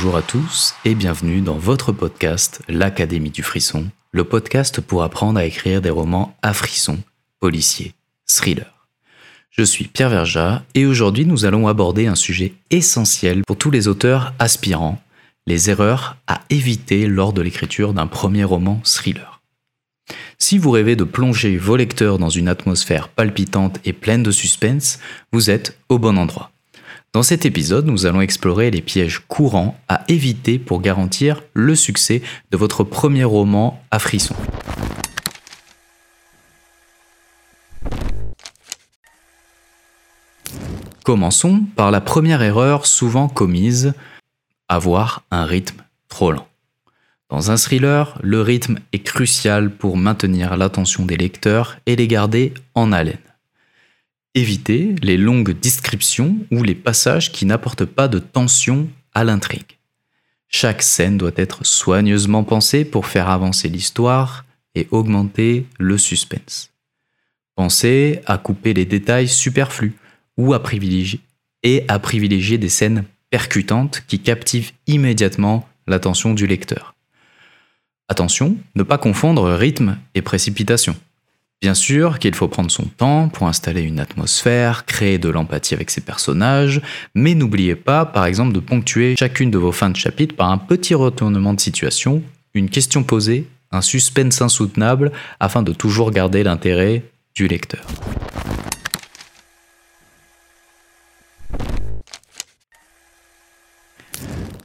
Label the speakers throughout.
Speaker 1: Bonjour à tous et bienvenue dans votre podcast L'Académie du Frisson, le podcast pour apprendre à écrire des romans à frisson, policiers, thrillers. Je suis Pierre Verja et aujourd'hui nous allons aborder un sujet essentiel pour tous les auteurs aspirants, les erreurs à éviter lors de l'écriture d'un premier roman thriller. Si vous rêvez de plonger vos lecteurs dans une atmosphère palpitante et pleine de suspense, vous êtes au bon endroit. Dans cet épisode, nous allons explorer les pièges courants à éviter pour garantir le succès de votre premier roman à frisson. Commençons par la première erreur souvent commise, avoir un rythme trop lent. Dans un thriller, le rythme est crucial pour maintenir l'attention des lecteurs et les garder en haleine. Évitez les longues descriptions ou les passages qui n'apportent pas de tension à l'intrigue. Chaque scène doit être soigneusement pensée pour faire avancer l'histoire et augmenter le suspense. Pensez à couper les détails superflus ou à privilégier et à privilégier des scènes percutantes qui captivent immédiatement l'attention du lecteur. Attention, ne pas confondre rythme et précipitation. Bien sûr qu'il faut prendre son temps pour installer une atmosphère, créer de l'empathie avec ses personnages, mais n'oubliez pas par exemple de ponctuer chacune de vos fins de chapitre par un petit retournement de situation, une question posée, un suspense insoutenable afin de toujours garder l'intérêt du lecteur.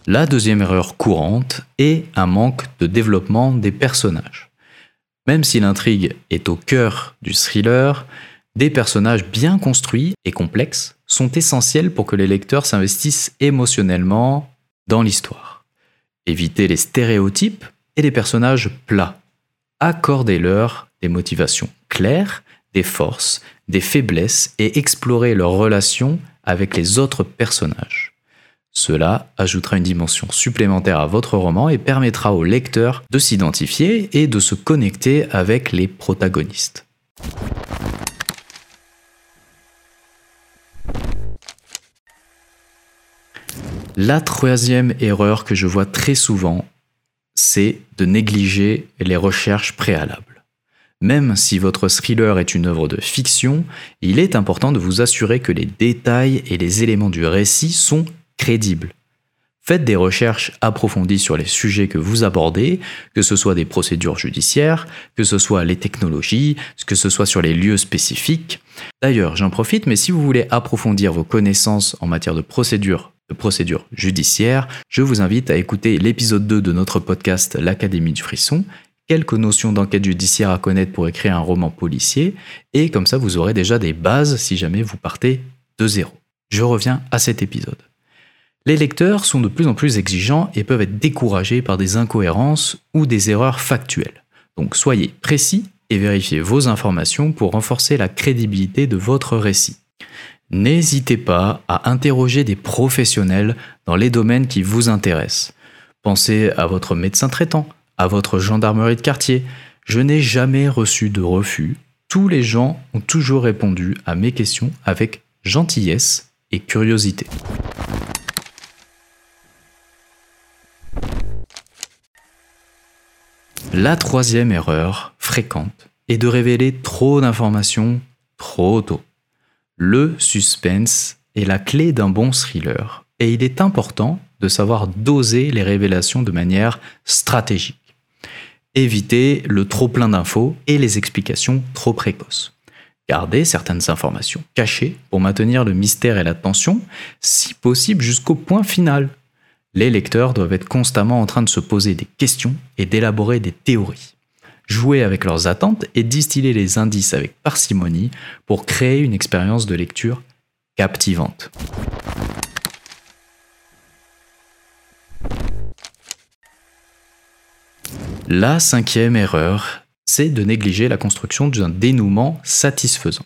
Speaker 1: La deuxième erreur courante est un manque de développement des personnages. Même si l'intrigue est au cœur du thriller, des personnages bien construits et complexes sont essentiels pour que les lecteurs s'investissent émotionnellement dans l'histoire. Évitez les stéréotypes et les personnages plats. Accordez-leur des motivations claires, des forces, des faiblesses et explorez leurs relations avec les autres personnages. Cela ajoutera une dimension supplémentaire à votre roman et permettra au lecteur de s'identifier et de se connecter avec les protagonistes. La troisième erreur que je vois très souvent, c'est de négliger les recherches préalables. Même si votre thriller est une œuvre de fiction, il est important de vous assurer que les détails et les éléments du récit sont crédible. Faites des recherches approfondies sur les sujets que vous abordez, que ce soit des procédures judiciaires, que ce soit les technologies, que ce soit sur les lieux spécifiques. D'ailleurs, j'en profite, mais si vous voulez approfondir vos connaissances en matière de procédures de procédures judiciaires, je vous invite à écouter l'épisode 2 de notre podcast L'Académie du Frisson, quelques notions d'enquête judiciaire à connaître pour écrire un roman policier, et comme ça vous aurez déjà des bases si jamais vous partez de zéro. Je reviens à cet épisode. Les lecteurs sont de plus en plus exigeants et peuvent être découragés par des incohérences ou des erreurs factuelles. Donc soyez précis et vérifiez vos informations pour renforcer la crédibilité de votre récit. N'hésitez pas à interroger des professionnels dans les domaines qui vous intéressent. Pensez à votre médecin traitant, à votre gendarmerie de quartier. Je n'ai jamais reçu de refus. Tous les gens ont toujours répondu à mes questions avec gentillesse et curiosité. La troisième erreur fréquente est de révéler trop d'informations trop tôt. Le suspense est la clé d'un bon thriller et il est important de savoir doser les révélations de manière stratégique. Évitez le trop plein d'infos et les explications trop précoces. Gardez certaines informations cachées pour maintenir le mystère et la tension, si possible jusqu'au point final les lecteurs doivent être constamment en train de se poser des questions et d'élaborer des théories. Jouer avec leurs attentes et distiller les indices avec parcimonie pour créer une expérience de lecture captivante. La cinquième erreur, c'est de négliger la construction d'un dénouement satisfaisant.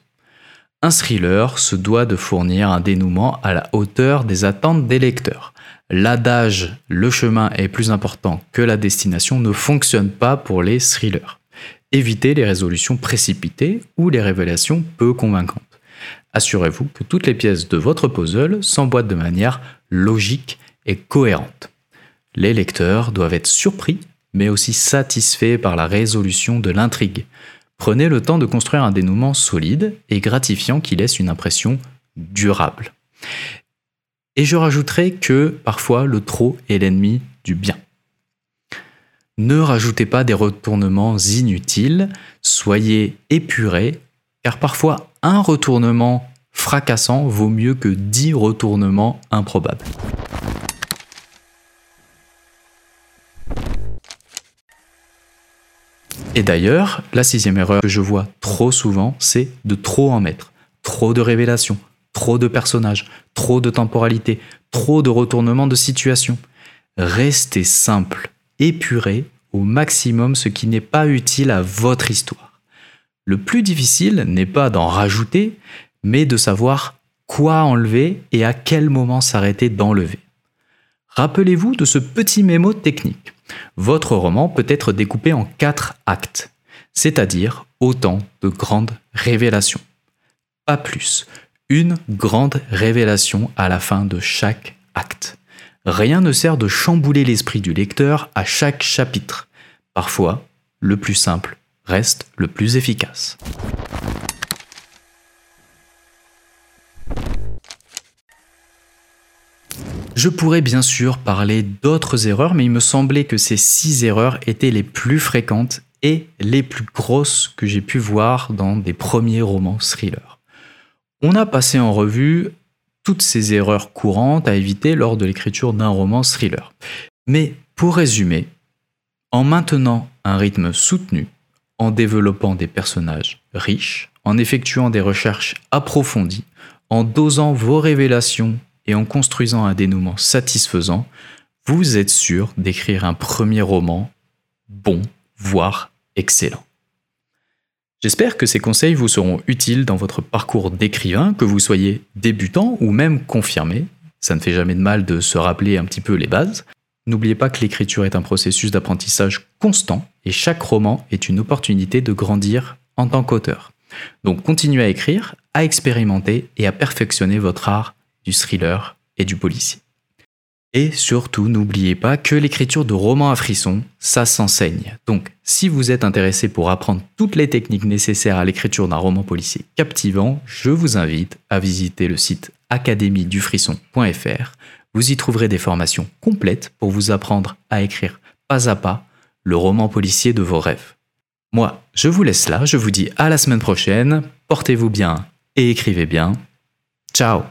Speaker 1: Un thriller se doit de fournir un dénouement à la hauteur des attentes des lecteurs l'adage le chemin est plus important que la destination ne fonctionne pas pour les thrillers. Évitez les résolutions précipitées ou les révélations peu convaincantes. Assurez-vous que toutes les pièces de votre puzzle s'emboîtent de manière logique et cohérente. Les lecteurs doivent être surpris, mais aussi satisfaits par la résolution de l'intrigue. Prenez le temps de construire un dénouement solide et gratifiant qui laisse une impression durable. Et je rajouterai que parfois le trop est l'ennemi du bien. Ne rajoutez pas des retournements inutiles, soyez épurés, car parfois un retournement fracassant vaut mieux que dix retournements improbables. Et d'ailleurs, la sixième erreur que je vois trop souvent, c'est de trop en mettre. Trop de révélations, trop de personnages, trop de temporalité, trop de retournements de situation. Restez simple, épurez au maximum ce qui n'est pas utile à votre histoire. Le plus difficile n'est pas d'en rajouter, mais de savoir quoi enlever et à quel moment s'arrêter d'enlever. Rappelez-vous de ce petit mémo technique. Votre roman peut être découpé en quatre actes, c'est-à-dire autant de grandes révélations. Pas plus. Une grande révélation à la fin de chaque acte. Rien ne sert de chambouler l'esprit du lecteur à chaque chapitre. Parfois, le plus simple reste le plus efficace. Je pourrais bien sûr parler d'autres erreurs, mais il me semblait que ces six erreurs étaient les plus fréquentes et les plus grosses que j'ai pu voir dans des premiers romans thrillers. On a passé en revue toutes ces erreurs courantes à éviter lors de l'écriture d'un roman thriller. Mais pour résumer, en maintenant un rythme soutenu, en développant des personnages riches, en effectuant des recherches approfondies, en dosant vos révélations et en construisant un dénouement satisfaisant, vous êtes sûr d'écrire un premier roman bon, voire excellent. J'espère que ces conseils vous seront utiles dans votre parcours d'écrivain, que vous soyez débutant ou même confirmé. Ça ne fait jamais de mal de se rappeler un petit peu les bases. N'oubliez pas que l'écriture est un processus d'apprentissage constant et chaque roman est une opportunité de grandir en tant qu'auteur. Donc continuez à écrire, à expérimenter et à perfectionner votre art thriller et du policier. Et surtout, n'oubliez pas que l'écriture de romans à frissons, ça s'enseigne. Donc, si vous êtes intéressé pour apprendre toutes les techniques nécessaires à l'écriture d'un roman policier captivant, je vous invite à visiter le site académiedufrisson.fr. Vous y trouverez des formations complètes pour vous apprendre à écrire pas à pas le roman policier de vos rêves. Moi, je vous laisse là, je vous dis à la semaine prochaine, portez-vous bien et écrivez bien. Ciao